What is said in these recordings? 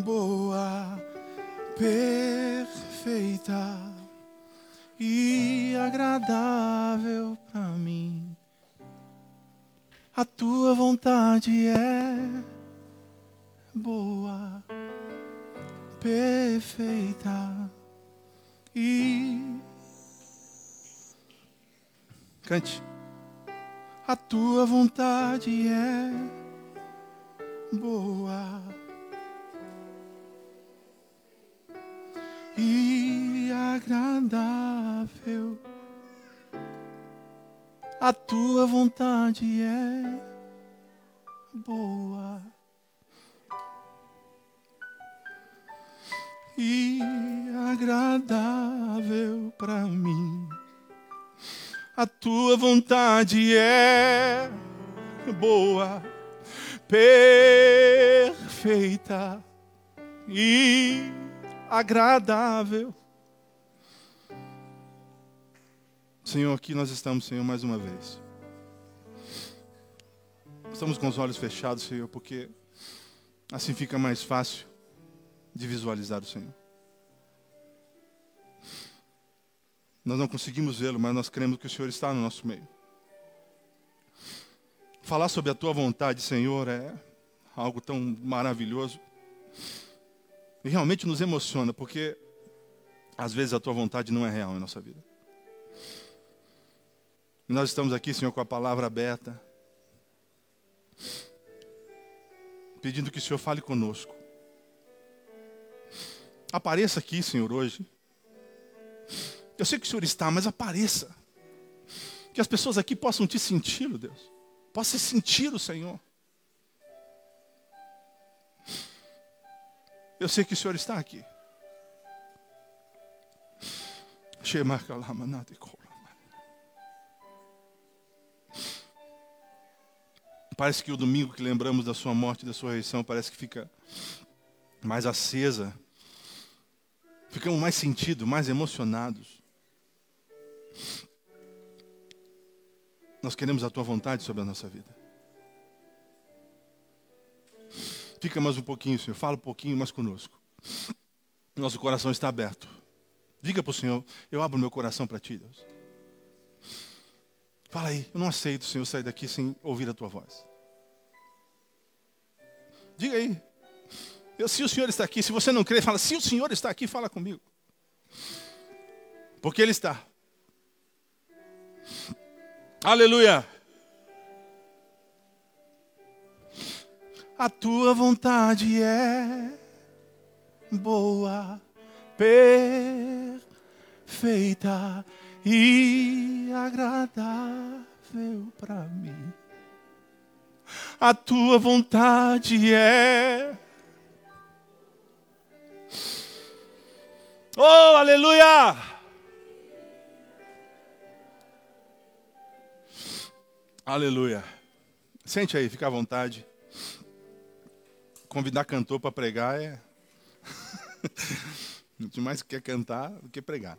boa, perfeita e agradável para mim. A tua vontade é boa, perfeita e cante. A tua vontade é boa e agradável. A tua vontade é boa e agradável para mim. A tua vontade é boa, perfeita e agradável. Senhor, aqui nós estamos, Senhor, mais uma vez. Estamos com os olhos fechados, Senhor, porque assim fica mais fácil de visualizar o Senhor. Nós não conseguimos vê-lo, mas nós cremos que o Senhor está no nosso meio. Falar sobre a tua vontade, Senhor, é algo tão maravilhoso. E realmente nos emociona, porque às vezes a tua vontade não é real em nossa vida. E nós estamos aqui, Senhor, com a palavra aberta, pedindo que o Senhor fale conosco. Apareça aqui, Senhor, hoje. Eu sei que o Senhor está, mas apareça. Que as pessoas aqui possam te sentir, Deus. Possam sentir o Senhor. Eu sei que o Senhor está aqui. Parece que o domingo que lembramos da sua morte e da sua ressurreição parece que fica mais acesa. Ficamos mais sentidos, mais emocionados. Nós queremos a tua vontade sobre a nossa vida. Fica mais um pouquinho, Senhor. Fala um pouquinho mais conosco. Nosso coração está aberto. Diga para o Senhor, eu abro meu coração para ti, Deus. Fala aí, eu não aceito, Senhor, sair daqui sem ouvir a tua voz. Diga aí. Eu, se o Senhor está aqui, se você não crê, fala, se o Senhor está aqui, fala comigo. Porque Ele está. Aleluia. A tua vontade é boa, perfeita e agradável para mim. A tua vontade é. Oh, aleluia! Aleluia. Sente aí, fica à vontade convidar cantor para pregar é. a gente mais quer cantar do que pregar.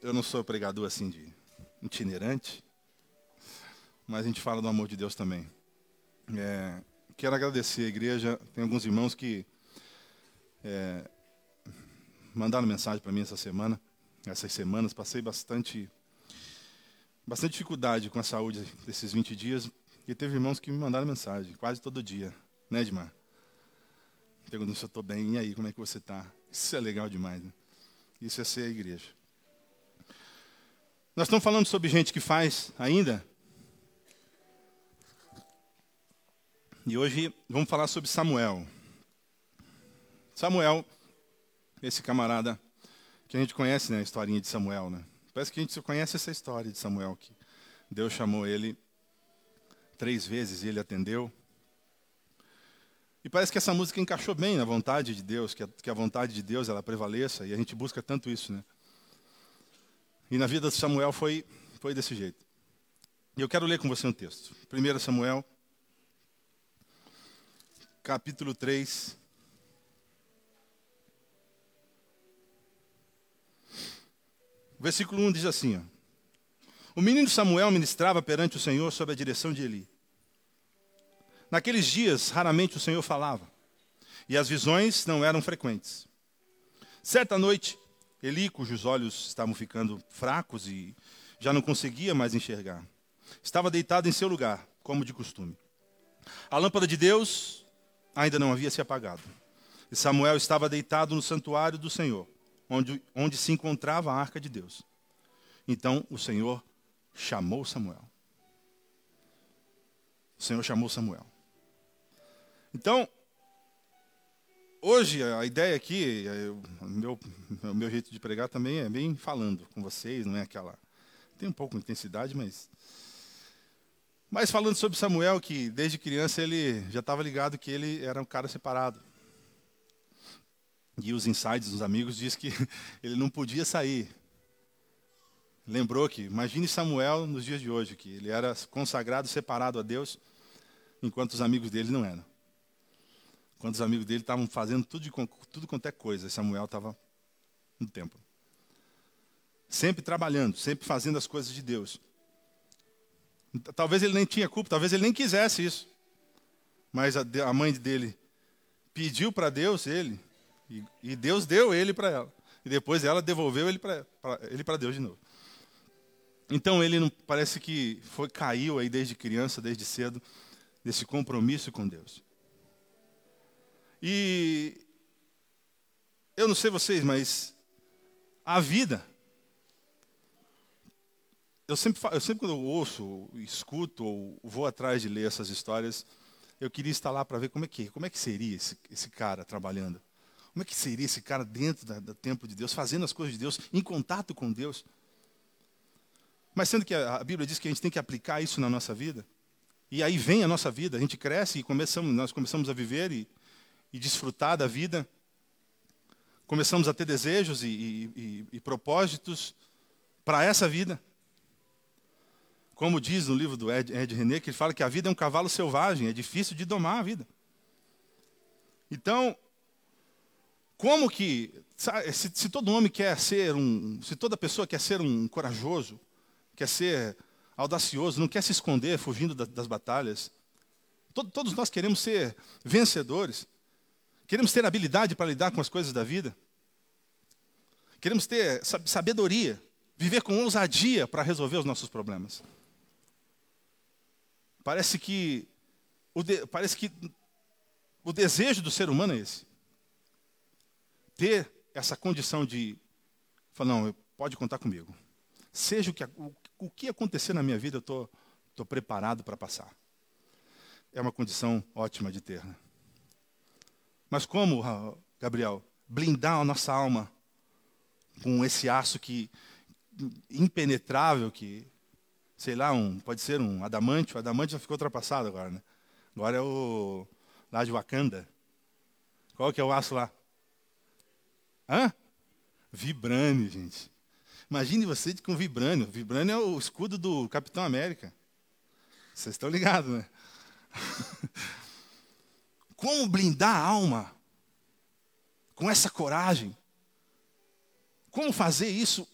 Eu não sou pregador assim de itinerante, mas a gente fala do amor de Deus também. É, quero agradecer a igreja. Tem alguns irmãos que é, mandaram mensagem para mim essa semana, essas semanas. Passei bastante, bastante dificuldade com a saúde desses 20 dias. E teve irmãos que me mandaram mensagem quase todo dia, né, Edmar? Perguntando se eu estou bem, e aí, como é que você está? Isso é legal demais, né? Isso é ser a igreja. Nós estamos falando sobre gente que faz ainda. E hoje vamos falar sobre Samuel. Samuel, esse camarada que a gente conhece, né, a historinha de Samuel, né? Parece que a gente só conhece essa história de Samuel, que Deus chamou ele três vezes e ele atendeu. E parece que essa música encaixou bem na vontade de Deus, que a, que a vontade de Deus ela prevaleça, e a gente busca tanto isso, né? E na vida de Samuel foi, foi desse jeito. E eu quero ler com você um texto. 1 Samuel, capítulo 3. Versículo 1 diz assim: ó, O menino Samuel ministrava perante o Senhor sob a direção de Eli. Naqueles dias, raramente o Senhor falava. e as visões não eram frequentes. Certa noite, Eli, cujos olhos estavam ficando fracos e já não conseguia mais enxergar, estava deitado em seu lugar, como de costume. A lâmpada de Deus ainda não havia se apagado. E Samuel estava deitado no santuário do Senhor, onde, onde se encontrava a arca de Deus. Então o Senhor chamou Samuel. O Senhor chamou Samuel. Então, hoje a ideia aqui, o meu, o meu jeito de pregar também é bem falando com vocês, não é aquela. Tem um pouco de intensidade, mas. Mas falando sobre Samuel, que desde criança ele já estava ligado que ele era um cara separado. E os insights dos amigos diz que ele não podia sair. Lembrou que, imagine Samuel nos dias de hoje, que ele era consagrado, separado a Deus, enquanto os amigos dele não eram. Quando os amigos dele estavam fazendo tudo, de, tudo quanto é coisa, Samuel estava no templo. Sempre trabalhando, sempre fazendo as coisas de Deus. Talvez ele nem tinha culpa, talvez ele nem quisesse isso. Mas a, a mãe dele pediu para Deus ele, e, e, Deus deu ele para ela. E depois ela devolveu ele para Deus de novo. Então ele não parece que foi caiu aí desde criança, desde cedo, desse compromisso com Deus. E eu não sei vocês, mas a vida. Eu sempre, eu sempre quando eu ouço, escuto ou vou atrás de ler essas histórias, eu queria estar lá para ver como é que, como é que seria esse, esse cara trabalhando. Como é que seria esse cara dentro da, do templo de Deus, fazendo as coisas de Deus, em contato com Deus? Mas sendo que a, a Bíblia diz que a gente tem que aplicar isso na nossa vida, e aí vem a nossa vida, a gente cresce e começamos, nós começamos a viver e, e desfrutar da vida. Começamos a ter desejos e, e, e propósitos para essa vida. Como diz no livro do Ed, Ed René, que ele fala que a vida é um cavalo selvagem, é difícil de domar a vida. Então, como que, se, se, todo homem quer ser um, se toda pessoa quer ser um corajoso, quer ser audacioso, não quer se esconder fugindo da, das batalhas, todos nós queremos ser vencedores. Queremos ter habilidade para lidar com as coisas da vida. Queremos ter sabedoria, viver com ousadia para resolver os nossos problemas. Parece que o, de, parece que o desejo do ser humano é esse. Ter essa condição de falar, não, pode contar comigo. Seja o que, o, o que acontecer na minha vida, eu estou preparado para passar. É uma condição ótima de ter. Né? Mas como, Gabriel, blindar a nossa alma com esse aço que impenetrável que sei lá, um, pode ser um adamante, o adamante já ficou ultrapassado agora, né? Agora é o lá de Wakanda. Qual que é o aço lá? Hã? Vibrânio, gente. Imagine você com vibrânio. Vibrânio é o escudo do Capitão América. Vocês estão ligados, né? Como blindar a alma com essa coragem? Como fazer isso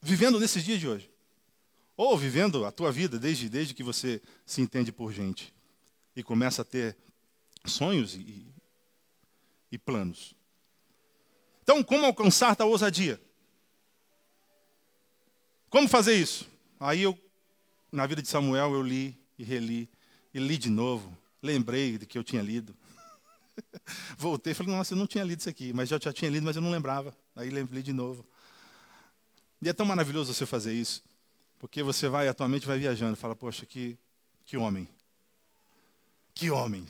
vivendo nesses dias de hoje? Ou vivendo a tua vida desde, desde que você se entende por gente e começa a ter sonhos e, e planos. Então, como alcançar tal ousadia? Como fazer isso? Aí eu, na vida de Samuel, eu li e reli, e li de novo. Lembrei de que eu tinha lido. Voltei e falei, nossa, eu não tinha lido isso aqui, mas já, já tinha lido, mas eu não lembrava. Aí lembrei de novo. E é tão maravilhoso você fazer isso, porque você vai, a tua mente vai viajando, fala, poxa, que, que homem. Que homem.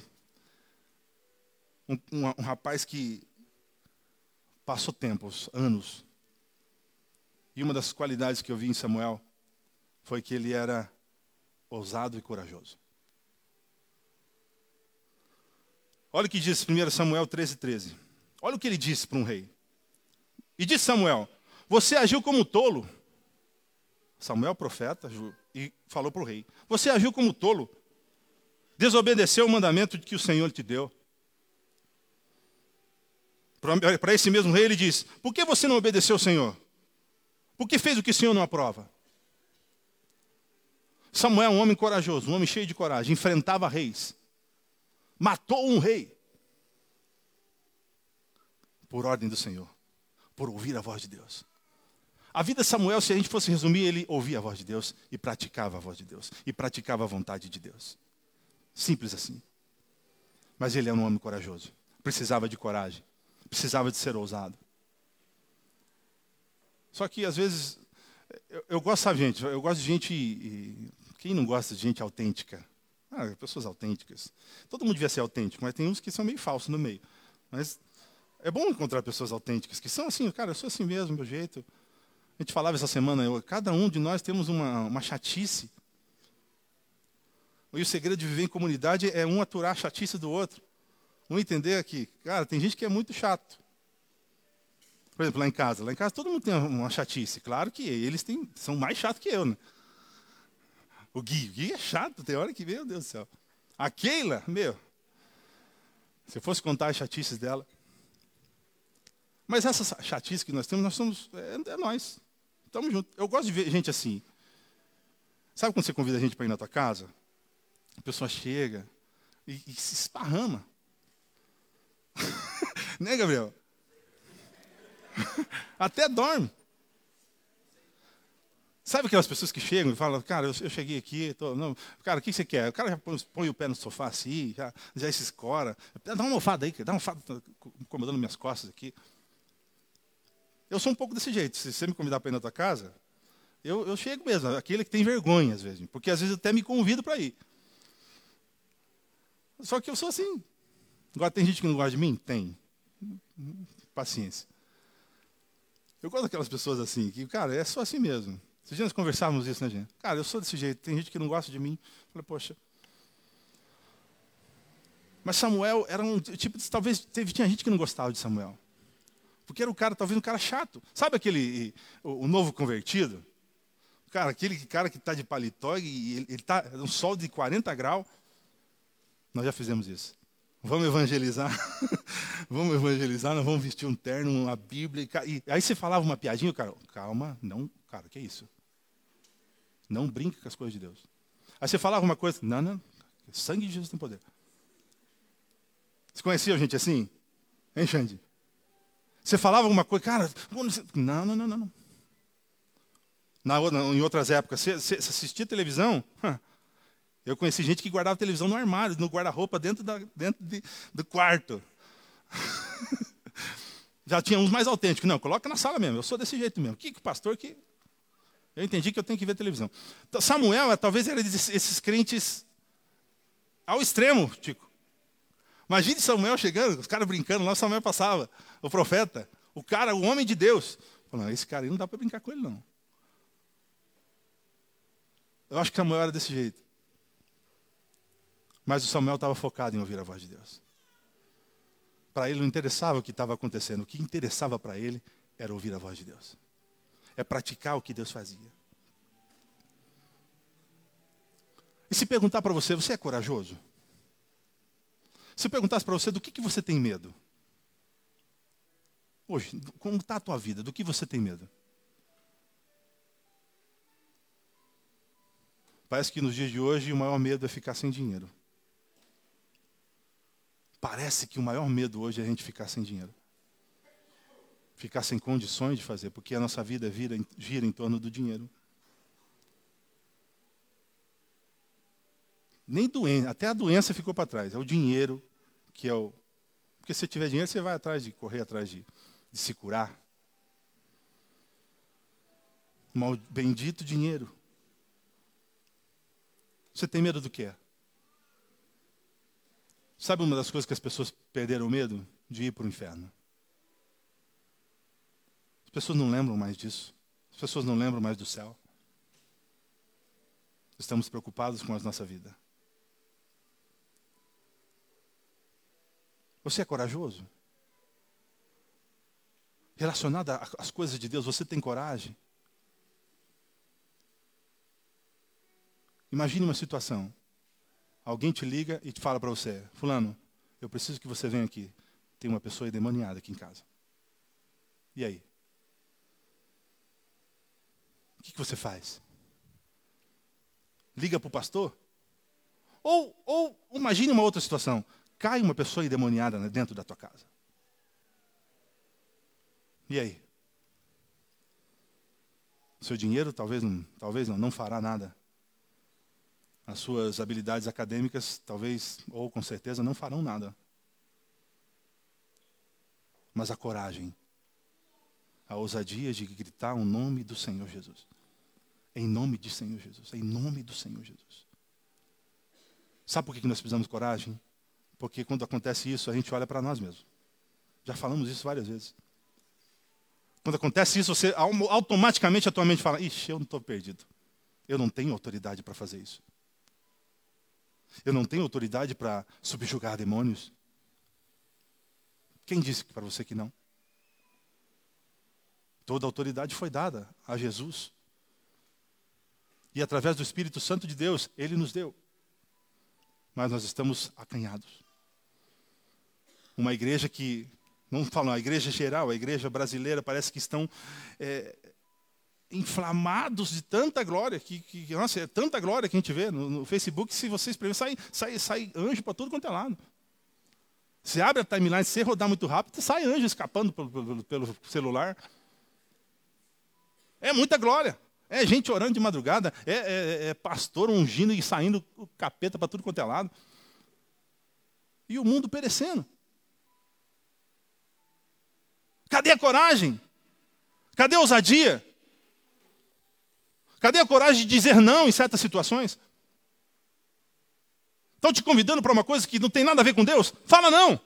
Um, um, um rapaz que passou tempos, anos. E uma das qualidades que eu vi em Samuel foi que ele era ousado e corajoso. Olha o que diz 1 Samuel 13, 13. Olha o que ele disse para um rei. E disse Samuel: Você agiu como tolo. Samuel, profeta, e falou para o rei: Você agiu como tolo. Desobedeceu o mandamento que o Senhor te deu. Para esse mesmo rei, ele diz: Por que você não obedeceu o Senhor? Por que fez o que o Senhor não aprova? Samuel, um homem corajoso, um homem cheio de coragem, enfrentava reis matou um rei. por ordem do Senhor, por ouvir a voz de Deus. A vida de Samuel, se a gente fosse resumir, ele ouvia a voz de Deus e praticava a voz de Deus, e praticava a vontade de Deus. Simples assim. Mas ele era um homem corajoso, precisava de coragem, precisava de ser ousado. Só que às vezes, eu, eu gosto, sabe, gente, eu gosto de gente. Quem não gosta de gente autêntica? Ah, pessoas autênticas. Todo mundo devia ser autêntico, mas tem uns que são meio falsos no meio. Mas é bom encontrar pessoas autênticas, que são assim, cara, eu sou assim mesmo, meu jeito. A gente falava essa semana, eu, cada um de nós temos uma, uma chatice. E o segredo de viver em comunidade é um aturar a chatice do outro. Um entender que, cara, tem gente que é muito chato. Por exemplo, lá em casa. Lá em casa todo mundo tem uma chatice. Claro que eles têm, são mais chatos que eu, né? O Gui, o Gui é chato, tem hora que, meu Deus do céu. A Keila, meu, se eu fosse contar as chatices dela. Mas essa chatice que nós temos, nós somos, é, é nós. Estamos juntos. Eu gosto de ver gente assim. Sabe quando você convida a gente para ir na tua casa? A pessoa chega e, e se esparrama. né, Gabriel? Até dorme. Sabe aquelas pessoas que chegam e falam, cara, eu, cheguei aqui, tô, não, cara, o que você quer? O cara já põe, põe, o pé no sofá assim, já, já se escora. Dá uma almofada aí, dá uma almofada, tá incomodando minhas costas aqui. Eu sou um pouco desse jeito. Se você me convidar para ir na tua casa, eu, eu chego mesmo, aquele que tem vergonha às vezes, porque às vezes até me convido para ir. Só que eu sou assim. Agora, tem gente que não gosta de mim? Tem. Paciência. Eu gosto daquelas pessoas assim, que, cara, é só assim mesmo. Esses dias conversávamos isso, né, gente? Cara, eu sou desse jeito, tem gente que não gosta de mim. Eu falei, poxa. Mas Samuel era um tipo de. Talvez teve, tinha gente que não gostava de Samuel. Porque era um cara, talvez um cara chato. Sabe aquele. O, o novo convertido? Cara, aquele cara que está de paletó e ele está um sol de 40 graus. Nós já fizemos isso. Vamos evangelizar. vamos evangelizar, nós vamos vestir um terno, uma Bíblia. E, aí você falava uma piadinha, o cara, calma, não, cara, que é isso? Não brinque com as coisas de Deus. Aí você falava uma coisa, não, não, sangue de Jesus tem poder. Você conhecia gente assim? Hein, Xande? Você falava alguma coisa, cara, não, não, não, não. Na, em outras épocas, você, você assistia televisão? Eu conheci gente que guardava televisão no armário, no guarda-roupa, dentro, da, dentro de, do quarto. Já tinha uns mais autênticos. Não, coloca na sala mesmo. Eu sou desse jeito mesmo. Que, que pastor que eu entendi que eu tenho que ver televisão. Samuel, é, talvez era esses crentes ao extremo, Tico. Imagine Samuel chegando, os caras brincando, lá Samuel passava, o profeta, o cara, o homem de Deus. Falando, esse cara aí não dá para brincar com ele, não. Eu acho que Samuel era desse jeito. Mas o Samuel estava focado em ouvir a voz de Deus. Para ele não interessava o que estava acontecendo, o que interessava para ele era ouvir a voz de Deus é praticar o que Deus fazia. E se perguntar para você, você é corajoso? Se perguntasse para você, do que, que você tem medo? Hoje, como está a tua vida? Do que você tem medo? Parece que nos dias de hoje o maior medo é ficar sem dinheiro. Parece que o maior medo hoje é a gente ficar sem dinheiro ficar sem condições de fazer, porque a nossa vida vira, gira em torno do dinheiro. Nem doença, até a doença ficou para trás. É o dinheiro que é o. Porque se tiver dinheiro, você vai atrás de correr atrás de, de se curar. Mal, bendito dinheiro. Você tem medo do quê? Sabe uma das coisas que as pessoas perderam medo? De ir para o inferno pessoas não lembram mais disso. As pessoas não lembram mais do céu. Estamos preocupados com a nossa vida. Você é corajoso? Relacionado às coisas de Deus, você tem coragem? Imagine uma situação. Alguém te liga e te fala para você, fulano, eu preciso que você venha aqui. Tem uma pessoa endemoniada aqui em casa. E aí? Que, que você faz? Liga para o pastor? Ou, ou imagine uma outra situação. Cai uma pessoa endemoniada dentro da tua casa. E aí? Seu dinheiro talvez não, talvez não, não fará nada. As suas habilidades acadêmicas talvez ou com certeza não farão nada. Mas a coragem, a ousadia de gritar o nome do Senhor Jesus. Em nome de Senhor Jesus, em nome do Senhor Jesus. Sabe por que nós precisamos de coragem? Porque quando acontece isso, a gente olha para nós mesmos. Já falamos isso várias vezes. Quando acontece isso, você automaticamente a tua mente fala: Ixi, eu não estou perdido. Eu não tenho autoridade para fazer isso. Eu não tenho autoridade para subjugar demônios. Quem disse para você que não? Toda autoridade foi dada a Jesus. E através do Espírito Santo de Deus, Ele nos deu. Mas nós estamos acanhados. Uma igreja que não falam a igreja geral, a igreja brasileira, parece que estão é, inflamados de tanta glória, que, que, nossa, é tanta glória que a gente vê no, no Facebook, se você escrever, sai, sai, sai anjo para tudo quanto é lado. Você abre a timeline, se rodar muito rápido, sai anjo escapando pelo, pelo, pelo celular. É muita glória. É gente orando de madrugada, é, é, é pastor ungindo e saindo o capeta para tudo quanto é lado. E o mundo perecendo. Cadê a coragem? Cadê a ousadia? Cadê a coragem de dizer não em certas situações? Estão te convidando para uma coisa que não tem nada a ver com Deus? Fala não.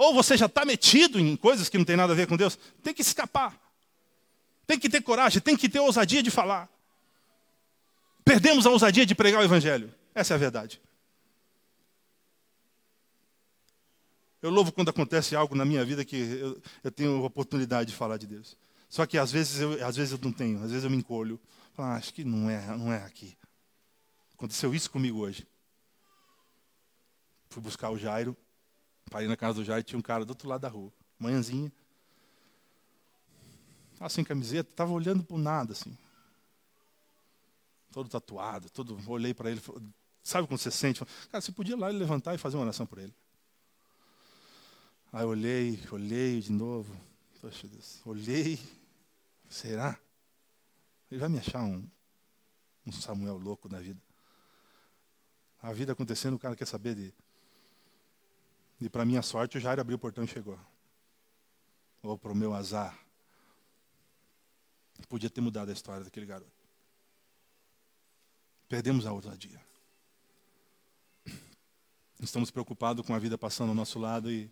Ou você já está metido em coisas que não tem nada a ver com Deus? Tem que escapar. Tem que ter coragem, tem que ter ousadia de falar. Perdemos a ousadia de pregar o Evangelho. Essa é a verdade. Eu louvo quando acontece algo na minha vida que eu, eu tenho oportunidade de falar de Deus. Só que às vezes eu, às vezes eu não tenho, às vezes eu me encolho. Ah, acho que não é, não é aqui. Aconteceu isso comigo hoje. Fui buscar o Jairo, parei na casa do Jairo, tinha um cara do outro lado da rua, manhãzinha. Estava sem camiseta, estava olhando para nada, assim. Todo tatuado, todo. Olhei para ele, sabe quando você sente? Cara, você podia ir lá levantar e fazer uma oração por ele. Aí olhei, olhei de novo. Poxa Deus, olhei. Será? Ele vai me achar um, um Samuel louco na vida. A vida acontecendo, o cara quer saber de. E para minha sorte, o Jair abriu o portão e chegou. Ou para o meu azar. Podia ter mudado a história daquele garoto. Perdemos a ousadia. Estamos preocupados com a vida passando ao nosso lado e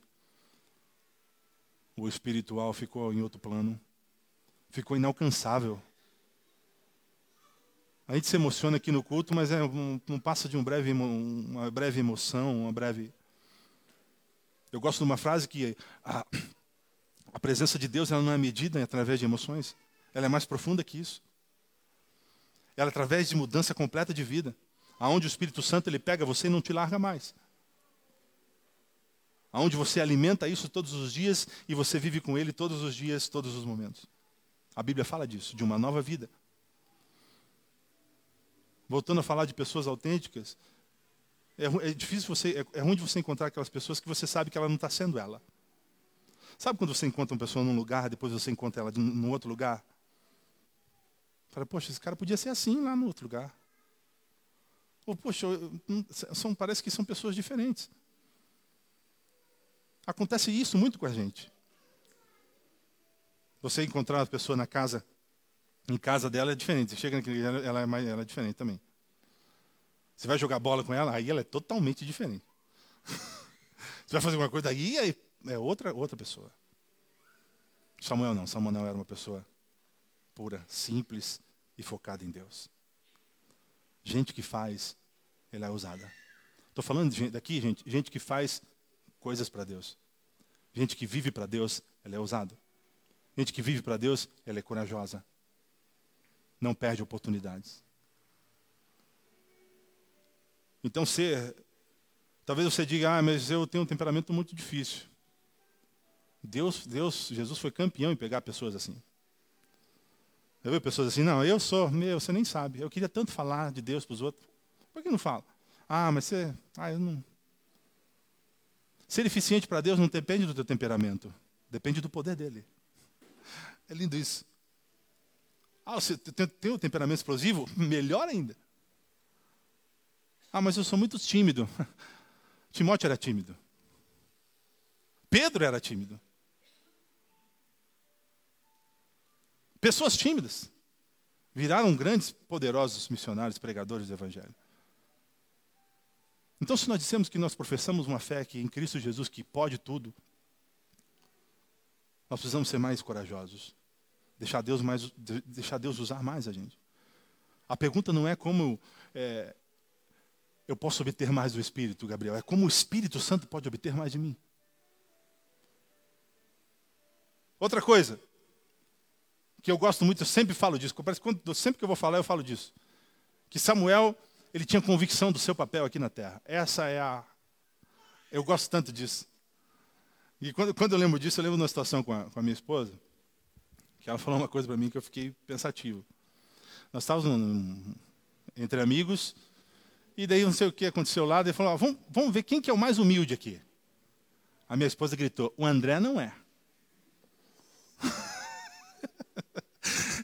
o espiritual ficou em outro plano, ficou inalcançável. A gente se emociona aqui no culto, mas é um, não passa de um breve, uma breve emoção, uma breve. Eu gosto de uma frase que a, a presença de Deus ela não é medida através de emoções, ela é mais profunda que isso. Ela é através de mudança completa de vida, aonde o Espírito Santo ele pega você e não te larga mais aonde você alimenta isso todos os dias e você vive com ele todos os dias, todos os momentos. A Bíblia fala disso, de uma nova vida. Voltando a falar de pessoas autênticas, é, é difícil você, é, é ruim de você encontrar aquelas pessoas que você sabe que ela não está sendo ela. Sabe quando você encontra uma pessoa num lugar, depois você encontra ela num outro lugar? Fala, poxa, esse cara podia ser assim lá no outro lugar. Ou, poxa, são, parece que são pessoas diferentes. Acontece isso muito com a gente. Você encontrar uma pessoa na casa, em casa dela é diferente. Você chega naquele ela é, ela é diferente também. Você vai jogar bola com ela, aí ela é totalmente diferente. Você vai fazer alguma coisa, aí é, é outra, outra pessoa. Samuel não, Samuel era uma pessoa pura, simples e focada em Deus. Gente que faz, ela é ousada. Estou falando daqui, gente, gente que faz coisas para Deus. Gente que vive para Deus, ela é ousada. Gente que vive para Deus, ela é corajosa. Não perde oportunidades. Então, ser, talvez você diga, ah, mas eu tenho um temperamento muito difícil. Deus, Deus, Jesus foi campeão em pegar pessoas assim. Eu vi pessoas assim, não, eu sou, meu, você nem sabe. Eu queria tanto falar de Deus para os outros. Por que não fala? Ah, mas você, ah, eu não, Ser eficiente para Deus não depende do teu temperamento, depende do poder dele. É lindo isso. Ah, você tem um temperamento explosivo? Melhor ainda. Ah, mas eu sou muito tímido. Timóteo era tímido. Pedro era tímido. Pessoas tímidas viraram grandes, poderosos missionários, pregadores do Evangelho. Então, se nós dissemos que nós professamos uma fé que em Cristo Jesus que pode tudo, nós precisamos ser mais corajosos, deixar Deus mais, deixar Deus usar mais a gente. A pergunta não é como é, eu posso obter mais do Espírito, Gabriel, é como o Espírito Santo pode obter mais de mim. Outra coisa, que eu gosto muito, eu sempre falo disso, parece que sempre que eu vou falar, eu falo disso. Que Samuel, ele tinha convicção do seu papel aqui na terra. Essa é a. Eu gosto tanto disso. E quando, quando eu lembro disso, eu lembro de uma situação com a, com a minha esposa, que ela falou uma coisa para mim que eu fiquei pensativo. Nós estávamos entre amigos, e daí não sei o que aconteceu lá, ele falou: ah, vamos, vamos ver quem que é o mais humilde aqui. A minha esposa gritou: o André não é.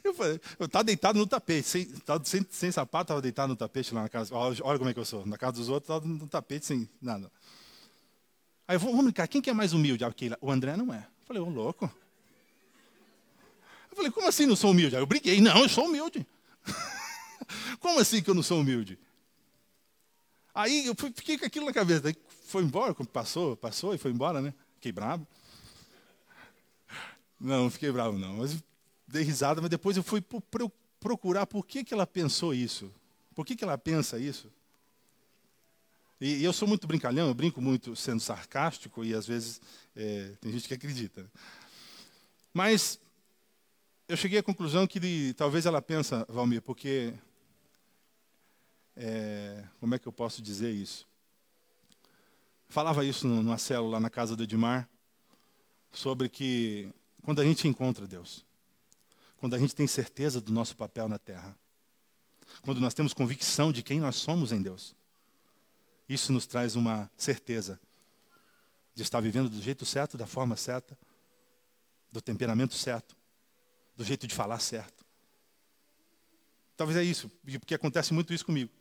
Eu falei, eu estava deitado no tapete, sem, sem, sem sapato, estava deitado no tapete lá na casa. Olha como é que eu sou. Na casa dos outros, estava no tapete sem nada. Aí eu vamos brincar, quem que é mais humilde? O André não é. Eu falei, ô louco. Eu falei, como assim não sou humilde? Aí eu briguei, não, eu sou humilde. como assim que eu não sou humilde? Aí eu fiquei com aquilo na cabeça. Aí foi embora, passou, passou e foi embora, né? Fiquei bravo. Não, não fiquei bravo não. Mas dei risada, mas depois eu fui procurar por que, que ela pensou isso. Por que, que ela pensa isso? E, eu sou muito brincalhão, eu brinco muito sendo sarcástico e às vezes é, tem gente que acredita. Mas eu cheguei à conclusão que talvez ela pensa, Valmir, porque é, como é que eu posso dizer isso? Falava isso numa célula na casa do Edmar, sobre que quando a gente encontra Deus, quando a gente tem certeza do nosso papel na terra, quando nós temos convicção de quem nós somos em Deus, isso nos traz uma certeza de estar vivendo do jeito certo, da forma certa, do temperamento certo, do jeito de falar certo. Talvez é isso, porque acontece muito isso comigo.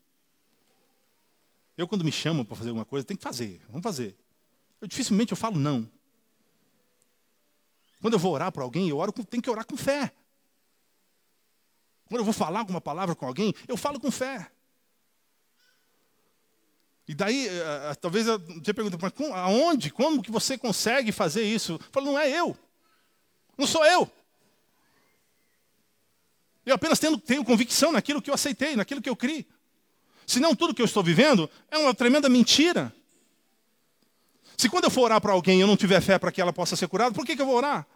Eu, quando me chamam para fazer alguma coisa, tenho que fazer, vamos fazer. Eu dificilmente eu falo não. Quando eu vou orar para alguém, eu oro com, tenho que orar com fé. Quando eu vou falar alguma palavra com alguém, eu falo com fé. E daí, uh, talvez você pergunte, mas aonde, como que você consegue fazer isso? Eu falo, não é eu. Não sou eu. Eu apenas tenho, tenho convicção naquilo que eu aceitei, naquilo que eu criei. Senão tudo que eu estou vivendo é uma tremenda mentira. Se quando eu for orar para alguém eu não tiver fé para que ela possa ser curada, por que, que eu vou orar?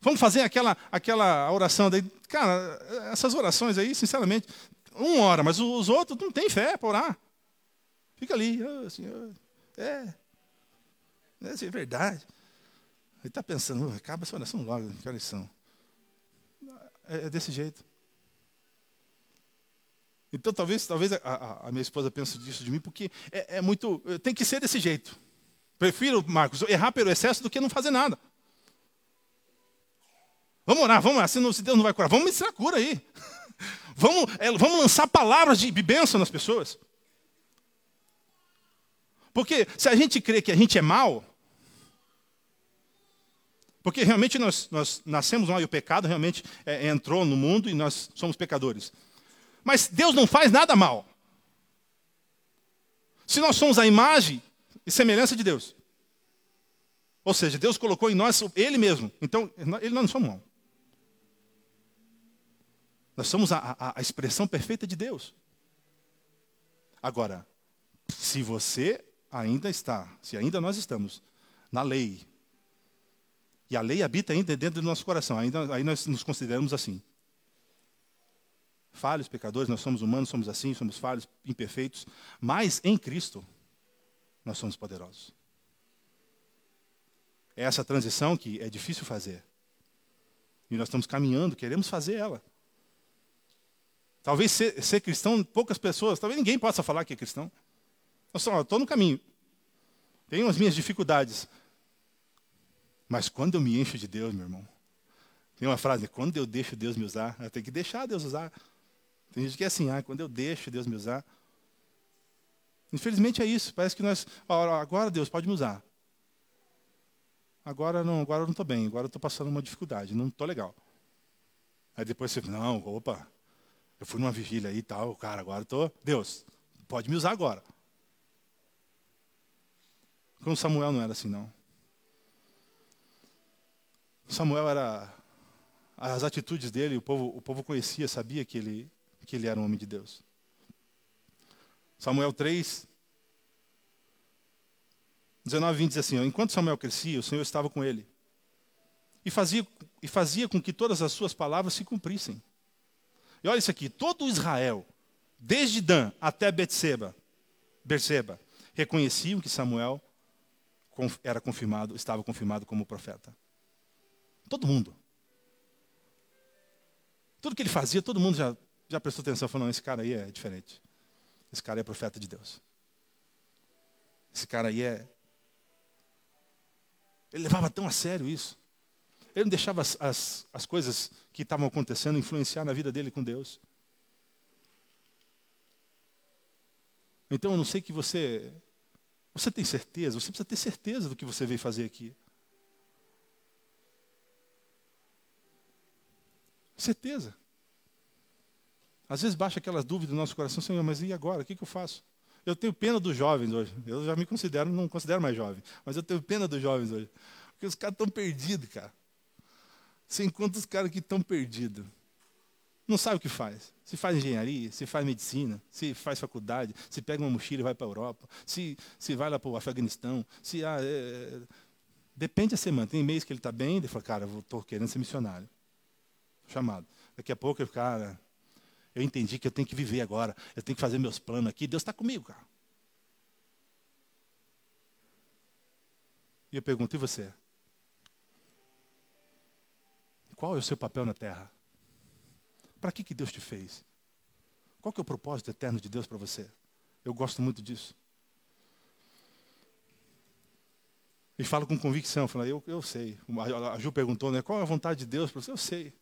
Vamos fazer aquela, aquela oração daí. Cara, essas orações aí, sinceramente, um ora, mas os outros não têm fé para orar. Fica ali, oh, Senhor, é, é, é verdade. Ele está pensando, acaba essa oração logo, que lição. É, é desse jeito. Então talvez, talvez a, a, a, minha esposa pense disso de mim, porque é, é, muito. Tem que ser desse jeito. Prefiro, Marcos, errar pelo excesso do que não fazer nada. Vamos orar, vamos orar, se, não, se Deus não vai curar, vamos ministrar cura aí. vamos, é, vamos lançar palavras de, bênção nas pessoas. Porque se a gente crê que a gente é mal, porque realmente nós, nós nascemos lá e o pecado realmente é, entrou no mundo e nós somos pecadores. Mas Deus não faz nada mal. Se nós somos a imagem e semelhança de Deus. Ou seja, Deus colocou em nós Ele mesmo. Então, Ele não somos mal. Nós somos a, a, a expressão perfeita de Deus. Agora, se você ainda está, se ainda nós estamos na lei, e a lei habita ainda dentro do nosso coração, ainda aí nós nos consideramos assim falhos, pecadores, nós somos humanos, somos assim, somos falhos, imperfeitos, mas em Cristo nós somos poderosos. É essa transição que é difícil fazer. E nós estamos caminhando, queremos fazer ela. Talvez ser, ser cristão, poucas pessoas, talvez ninguém possa falar que é cristão. Eu estou no caminho. Tenho as minhas dificuldades. Mas quando eu me encho de Deus, meu irmão, tem uma frase, quando eu deixo Deus me usar, eu tenho que deixar Deus usar. Tem gente que é assim, ah, quando eu deixo Deus me usar. Infelizmente é isso. Parece que nós, agora Deus pode me usar. Agora não, agora eu não estou bem, agora eu estou passando uma dificuldade, não estou legal. Aí depois você, não, opa, eu fui numa vigília aí e tal, cara, agora estou, Deus, pode me usar agora. Com Samuel não era assim, não. Samuel era. As atitudes dele, o povo, o povo conhecia, sabia que ele, que ele era um homem de Deus. Samuel 3, 19, 20 diz assim: Enquanto Samuel crescia, o Senhor estava com ele. E fazia, e fazia com que todas as suas palavras se cumprissem. E olha isso aqui: todo Israel, desde Dan até Betseba, Berseba, reconheciam que Samuel era confirmado, estava confirmado como profeta. Todo mundo. Tudo que ele fazia, todo mundo já, já prestou atenção, falando, esse cara aí é diferente. Esse cara é profeta de Deus. Esse cara aí é. Ele levava tão a sério isso. Ele não deixava as, as, as coisas que estavam acontecendo influenciar na vida dele com Deus. Então eu não sei que você. Você tem certeza? Você precisa ter certeza do que você veio fazer aqui. Certeza. Às vezes baixa aquelas dúvidas no nosso coração, Senhor, mas e agora? O que, que eu faço? Eu tenho pena dos jovens hoje. Eu já me considero, não considero mais jovem, mas eu tenho pena dos jovens hoje. Porque os caras estão perdidos, cara. Você encontra os caras que estão perdidos. Não sabe o que faz. Se faz engenharia, se faz medicina, se faz faculdade, se pega uma mochila e vai para a Europa, se, se vai lá para o Afeganistão, se ah, é, depende da semana. Tem mês que ele está bem, ele fala, cara, estou querendo ser missionário chamado. Daqui a pouco eu, cara, eu entendi que eu tenho que viver agora, eu tenho que fazer meus planos aqui, Deus está comigo, cara. E eu pergunto, e você? Qual é o seu papel na terra? Para que, que Deus te fez? Qual que é o propósito eterno de Deus para você? Eu gosto muito disso. E falo com convicção, falo, eu, eu sei. A Ju perguntou, né, qual é a vontade de Deus para você? Eu sei.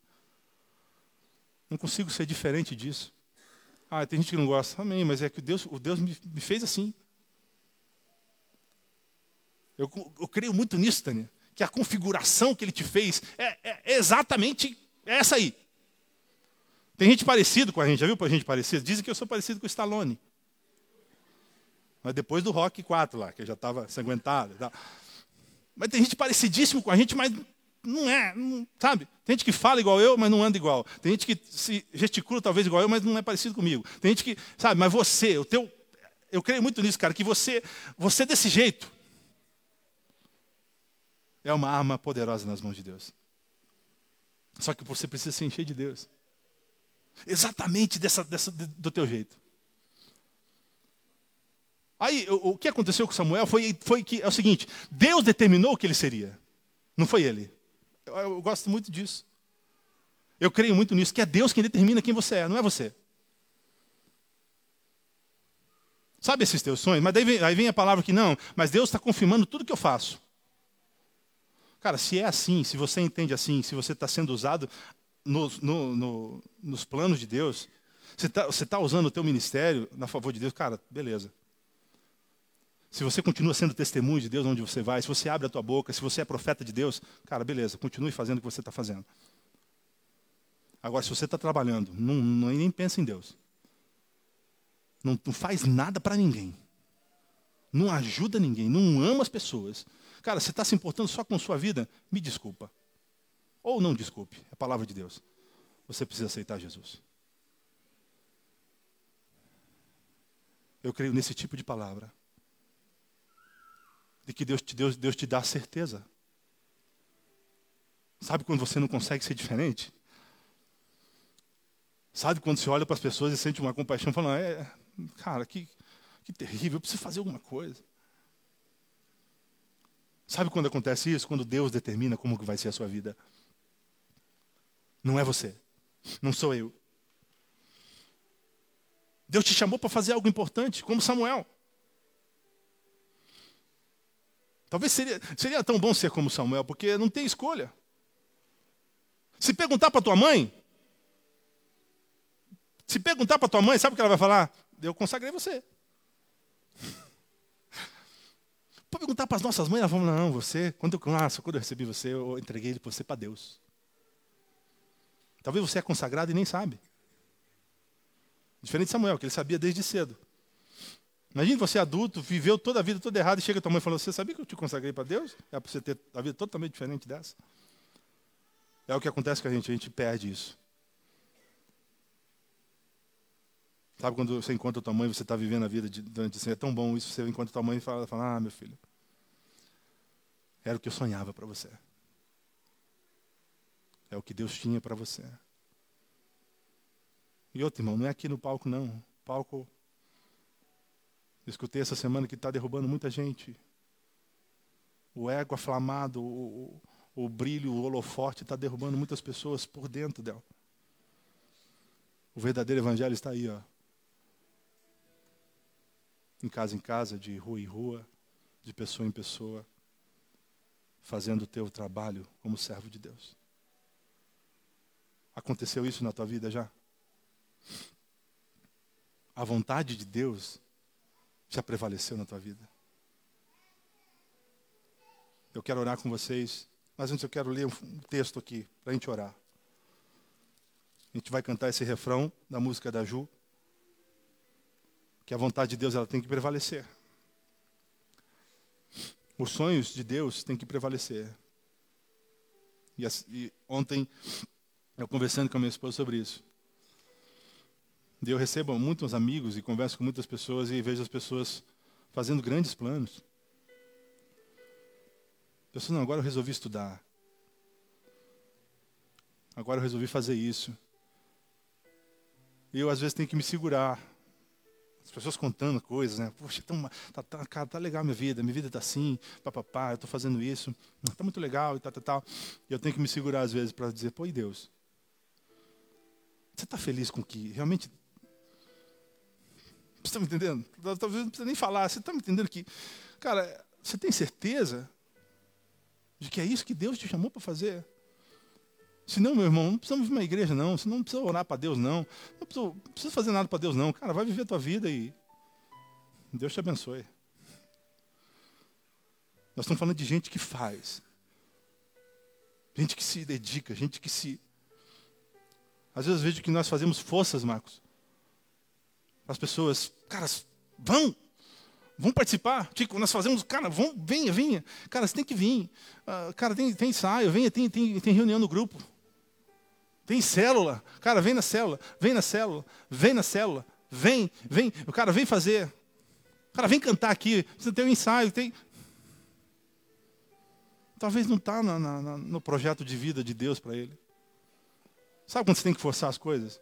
Não consigo ser diferente disso. Ah, tem gente que não gosta. Amém, mas é que Deus, o Deus me, me fez assim. Eu, eu, creio muito nisso, Tânia. Que a configuração que ele te fez é, é exatamente essa aí. Tem gente parecido com a gente, já viu para gente parecida? Dizem que eu sou parecido com o Stallone. Mas depois do Rock 4 lá, que eu já estava sanguentado. Mas tem gente parecidíssimo com a gente, mas não é, não, sabe? Tem gente que fala igual eu, mas não anda igual. Tem gente que se gesticula talvez igual eu, mas não é parecido comigo. Tem gente que, sabe, mas você, o teu, eu creio muito nisso, cara, que você, você desse jeito é uma arma poderosa nas mãos de Deus. Só que você precisa se encher de Deus. Exatamente dessa, dessa, do teu jeito. Aí, o, o que aconteceu com Samuel foi, foi que é o seguinte: Deus determinou o que ele seria, não foi ele. Eu, gosto muito disso. Eu creio muito nisso, que é Deus quem determina quem você é, não é você. Sabe esses teus sonhos? Mas vem, aí vem a palavra que não, mas Deus está confirmando tudo que eu faço. Cara, se é assim, se você entende assim, se você está sendo usado no, no, no, nos planos de Deus, você está tá usando o teu ministério na favor de Deus, cara, beleza. Se você continua sendo testemunho de Deus onde você vai, se você abre a tua boca, se você é profeta de Deus, cara, beleza, continue fazendo o que você está fazendo. Agora, se você está trabalhando, não, não, nem pensa em Deus. Não, não faz nada para ninguém. Não ajuda ninguém, não ama as pessoas. Cara, você está se importando só com sua vida? Me desculpa. Ou não desculpe, é a palavra de Deus. Você precisa aceitar Jesus. Eu creio nesse tipo de palavra de que Deus te, Deus, Deus te dá certeza. Sabe quando você não consegue ser diferente? Sabe quando você olha para as pessoas e sente uma compaixão, falando, é, cara, que, que terrível, eu preciso fazer alguma coisa. Sabe quando acontece isso? Quando Deus determina como que vai ser a sua vida. Não é você. Não sou eu. Deus te chamou para fazer algo importante, como Samuel. Talvez seria, seria tão bom ser como Samuel, porque não tem escolha. Se perguntar para tua mãe, se perguntar para tua mãe, sabe o que ela vai falar? Eu consagrei você. Pode perguntar para as nossas mães, elas vão falar, não, você, quando eu, nossa, quando eu recebi você, eu entreguei ele você para Deus. Talvez você é consagrado e nem sabe. Diferente de Samuel, que ele sabia desde cedo. Imagine você adulto, viveu toda a vida toda errada e chega a tua mãe e fala, você sabia que eu te consagrei para Deus? É para você ter a vida totalmente diferente dessa. É o que acontece com a gente, a gente perde isso. Sabe quando você encontra tua mãe, você está vivendo a vida de, durante assim, é tão bom isso, você encontra tua mãe e fala, fala, ah, meu filho, era o que eu sonhava para você. É o que Deus tinha para você. E outro irmão, não é aqui no palco não. O palco, escutei essa semana que está derrubando muita gente. O ego aflamado, o, o, o brilho, o holofote está derrubando muitas pessoas por dentro dela. O verdadeiro evangelho está aí, ó em casa em casa, de rua em rua, de pessoa em pessoa, fazendo o teu trabalho como servo de Deus. Aconteceu isso na tua vida já? A vontade de Deus já prevaleceu na tua vida? Eu quero orar com vocês, mas antes eu quero ler um texto aqui para a gente orar. A gente vai cantar esse refrão da música da Ju que a vontade de Deus ela tem que prevalecer. Os sonhos de Deus têm que prevalecer. E, e ontem, eu conversando com a minha esposa sobre isso. Eu recebo muitos amigos e converso com muitas pessoas e vejo as pessoas fazendo grandes planos. Pessoas, não, agora eu resolvi estudar. Agora eu resolvi fazer isso. E eu às vezes tenho que me segurar as pessoas contando coisas, né? Poxa, tão, tá, tá, cara, tá legal minha vida, minha vida tá assim, papapá, eu estou fazendo isso, tá muito legal e tal, tal, tal. E eu tenho que me segurar às vezes para dizer, pô, e Deus? Você está feliz com que realmente. Você está me entendendo? Talvez não precisa nem falar, você está me entendendo que, cara, você tem certeza de que é isso que Deus te chamou para fazer? Se não, meu irmão, não precisamos vir uma igreja, não. Você não precisa orar para Deus, não. Não precisa, não precisa fazer nada para Deus, não. Cara, vai viver a tua vida e Deus te abençoe. Nós estamos falando de gente que faz. Gente que se dedica, gente que se. Às vezes vejo que nós fazemos forças, Marcos. As pessoas, cara, vão, vão participar. Tipo, nós fazemos, cara, vão, venha, venha. Cara, você tem que vir. Uh, cara, tem, tem ensaio, venha, tem, tem, tem reunião no grupo. Tem célula. Cara, vem na célula, vem na célula, vem na célula, vem, vem. O cara vem fazer. Cara vem cantar aqui. Você tem um ensaio, tem. Talvez não está no projeto de vida de Deus para ele. Sabe quando você tem que forçar as coisas?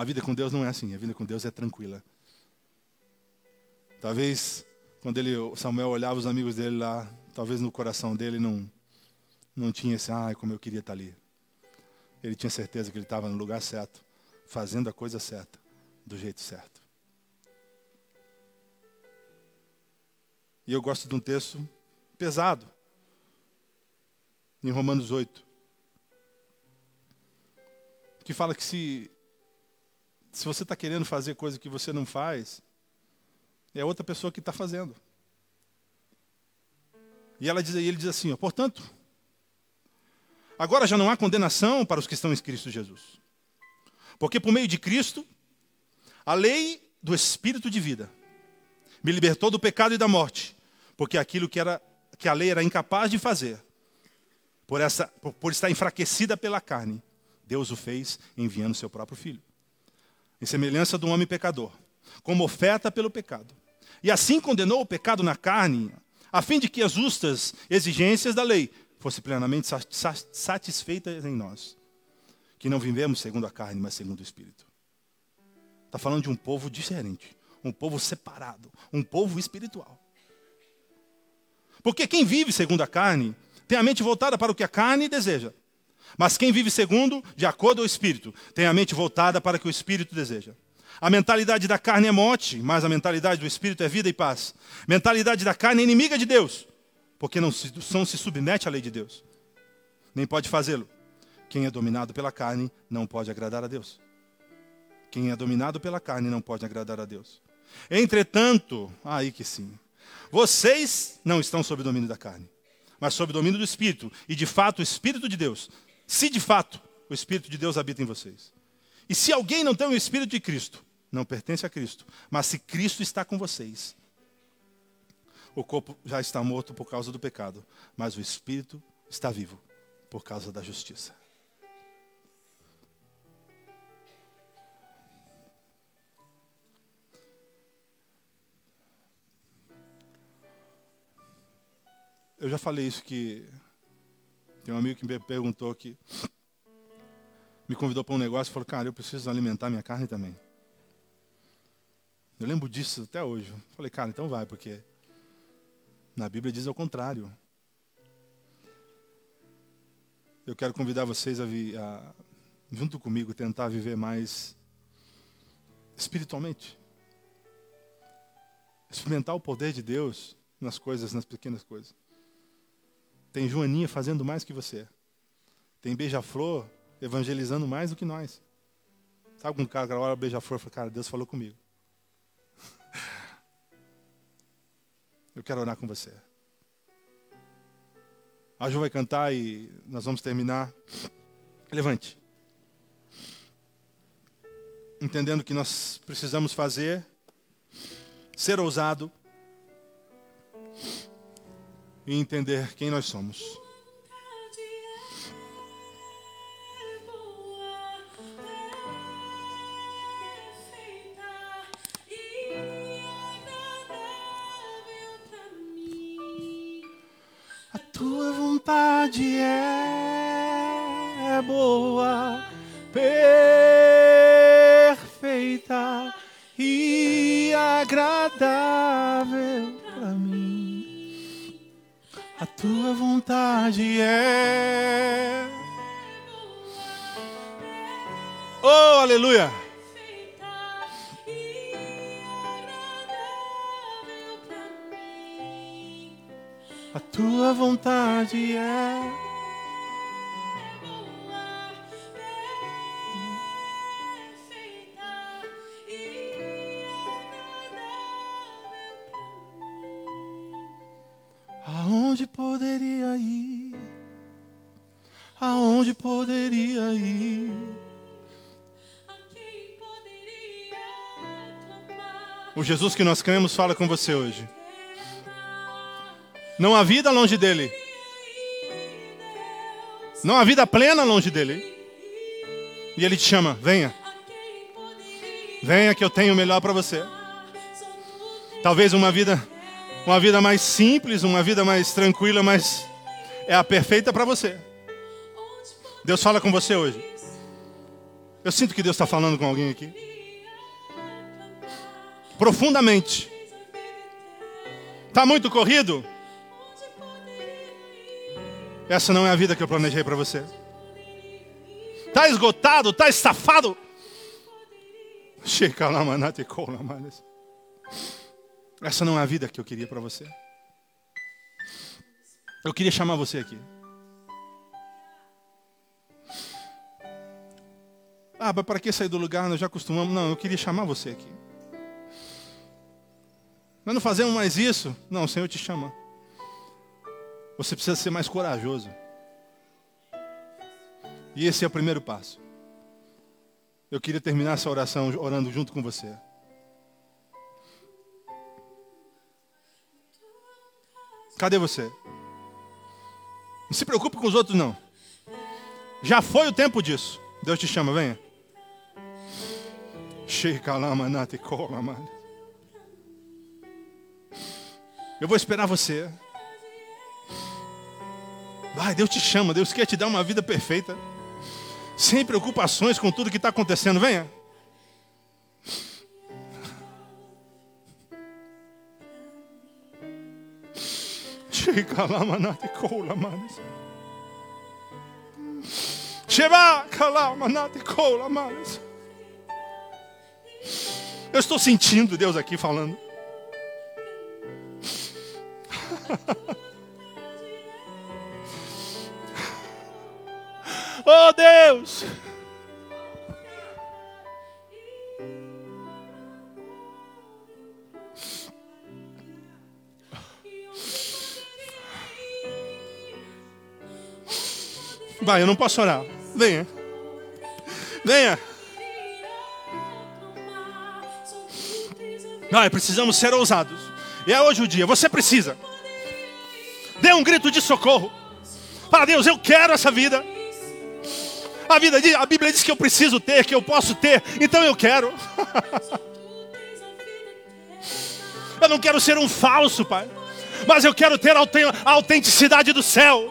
A vida com Deus não é assim. A vida com Deus é tranquila. Talvez quando ele, Samuel olhava os amigos dele lá, talvez no coração dele não, não tinha esse, ai, como eu queria estar ali. Ele tinha certeza que ele estava no lugar certo, fazendo a coisa certa, do jeito certo. E eu gosto de um texto pesado, em Romanos 8, que fala que se, se você está querendo fazer coisa que você não faz, é outra pessoa que está fazendo. E ela diz, ele diz assim, ó, portanto, Agora já não há condenação para os que estão em Cristo Jesus. Porque por meio de Cristo, a lei do Espírito de vida me libertou do pecado e da morte, porque aquilo que, era, que a lei era incapaz de fazer, por, essa, por, estar enfraquecida pela carne, Deus o fez enviando seu próprio Filho. Em semelhança do homem pecador, como oferta pelo pecado. E assim condenou o pecado na carne, a fim de que as justas exigências da lei fosse plenamente satisfeita em nós. Que não vivemos segundo a carne, mas segundo o Espírito. Está falando de um povo diferente, um povo separado, um povo espiritual. Porque quem vive segundo a carne tem a mente voltada para o que a carne deseja. Mas quem vive segundo, de acordo ao Espírito, tem a mente voltada para o que o Espírito deseja. A mentalidade da carne é morte, mas a mentalidade do espírito é vida e paz. Mentalidade da carne é inimiga de Deus, porque não se, não se submete à lei de Deus, nem pode fazê-lo. Quem é dominado pela carne não pode agradar a Deus. Quem é dominado pela carne não pode agradar a Deus. Entretanto, aí que sim, vocês não estão sob o domínio da carne, mas sob o domínio do Espírito, e de fato o Espírito de Deus, se de fato o Espírito de Deus habita em vocês. E se alguém não tem o Espírito de Cristo, não pertence a Cristo. Mas se Cristo está com vocês, o corpo já está morto por causa do pecado, mas o Espírito está vivo por causa da justiça. Eu já falei isso que tem um amigo que me perguntou que me convidou para um negócio e falou, cara, eu preciso alimentar minha carne também. Eu lembro disso até hoje. Falei, cara, então vai, porque na Bíblia diz ao contrário. Eu quero convidar vocês a, vi, a junto comigo, tentar viver mais espiritualmente. Experimentar o poder de Deus nas coisas, nas pequenas coisas. Tem Joaninha fazendo mais que você. Tem Beija-Flor evangelizando mais do que nós. Sabe quando o cara olha Beija-Flor e fala, cara, Deus falou comigo. Eu quero orar com você. A Ju vai cantar e nós vamos terminar. Levante. Entendendo que nós precisamos fazer, ser ousado e entender quem nós somos. vontade é boa, O Jesus que nós cremos fala com você hoje. Não há vida longe dele. Não há vida plena longe dele. E ele te chama: venha. Venha que eu tenho o melhor para você. Talvez uma vida uma vida mais simples, uma vida mais tranquila, mas é a perfeita para você. Deus fala com você hoje. Eu sinto que Deus está falando com alguém aqui. Profundamente. Está muito corrido? Essa não é a vida que eu planejei para você. Está esgotado, está estafado. Essa não é a vida que eu queria para você. Eu queria chamar você aqui. Ah, mas para que sair do lugar? Nós já acostumamos. Não, eu queria chamar você aqui. Nós não fazemos mais isso. Não, o Senhor te chama. Você precisa ser mais corajoso. E esse é o primeiro passo. Eu queria terminar essa oração orando junto com você. Cadê você? Não se preocupe com os outros, não. Já foi o tempo disso. Deus te chama, venha. Eu vou esperar você. Vai, Deus te chama, Deus quer te dar uma vida perfeita. Sem preocupações com tudo que está acontecendo. Venha. Sheba kalamanati kola manis. Eu estou sentindo Deus aqui falando. Oh Deus! Vai, eu não posso orar. Venha. Venha. Vai, precisamos ser ousados. E é hoje o dia. Você precisa. Dê um grito de socorro. Fala, Deus, eu quero essa vida. A, vida, a Bíblia diz que eu preciso ter, que eu posso ter, então eu quero. eu não quero ser um falso, Pai, mas eu quero ter a autenticidade do céu.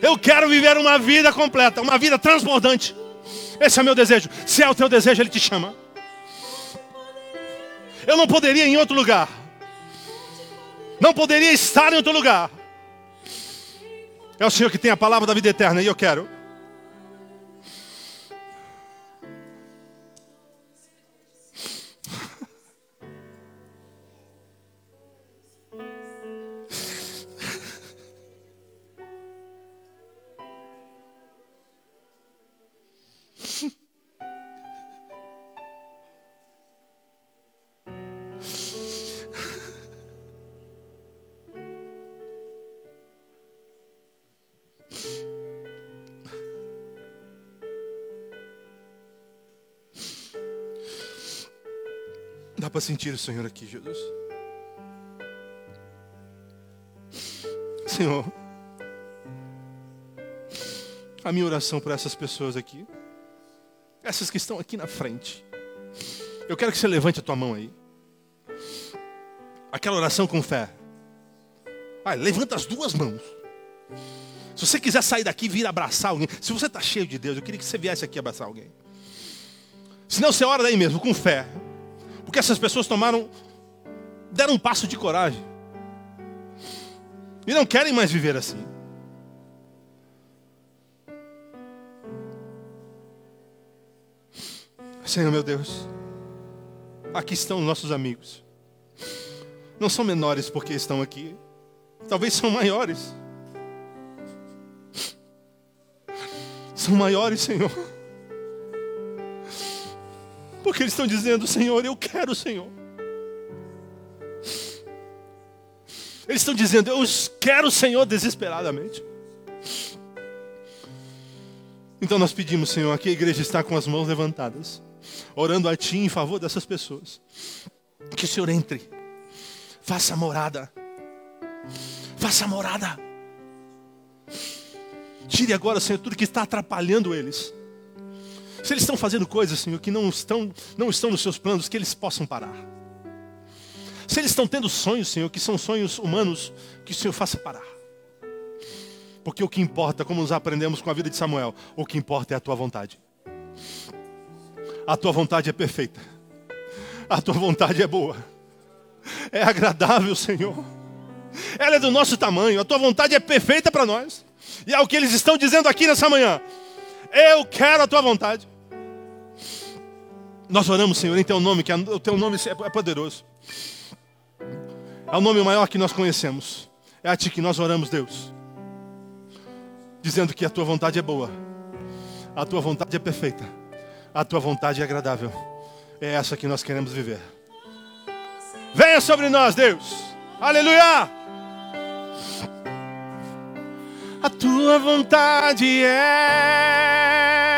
Eu quero viver uma vida completa, uma vida transbordante. Esse é o meu desejo. Se é o teu desejo, Ele te chama. Eu não poderia ir em outro lugar. Não poderia estar em outro lugar. É o Senhor que tem a palavra da vida eterna e eu quero. Dá para sentir o Senhor aqui, Jesus. Senhor, a minha oração por essas pessoas aqui, essas que estão aqui na frente, eu quero que você levante a tua mão aí. Aquela oração com fé. Vai, levanta as duas mãos. Se você quiser sair daqui e vir abraçar alguém, se você está cheio de Deus, eu queria que você viesse aqui abraçar alguém. Se não, você ora daí mesmo, com fé. Porque essas pessoas tomaram, deram um passo de coragem. E não querem mais viver assim. Senhor meu Deus, aqui estão nossos amigos. Não são menores porque estão aqui, talvez são maiores. São maiores, Senhor. Porque eles estão dizendo, Senhor, eu quero, Senhor. Eles estão dizendo, eu quero o Senhor desesperadamente. Então nós pedimos, Senhor, aqui a igreja está com as mãos levantadas, orando a Ti em favor dessas pessoas. Que o Senhor entre, faça morada, faça morada. Tire agora, Senhor, tudo que está atrapalhando eles. Se eles estão fazendo coisas, Senhor, que não estão, não estão nos seus planos, que eles possam parar. Se eles estão tendo sonhos, Senhor, que são sonhos humanos, que o Senhor faça parar. Porque o que importa, como nos aprendemos com a vida de Samuel, o que importa é a tua vontade. A tua vontade é perfeita. A tua vontade é boa. É agradável, Senhor. Ela é do nosso tamanho. A tua vontade é perfeita para nós. E é o que eles estão dizendo aqui nessa manhã. Eu quero a tua vontade. Nós oramos, Senhor, em teu nome, que o teu nome é poderoso. É o nome maior que nós conhecemos. É a ti que nós oramos, Deus. Dizendo que a tua vontade é boa. A tua vontade é perfeita. A tua vontade é agradável. É essa que nós queremos viver. Venha sobre nós, Deus. Aleluia! A tua vontade é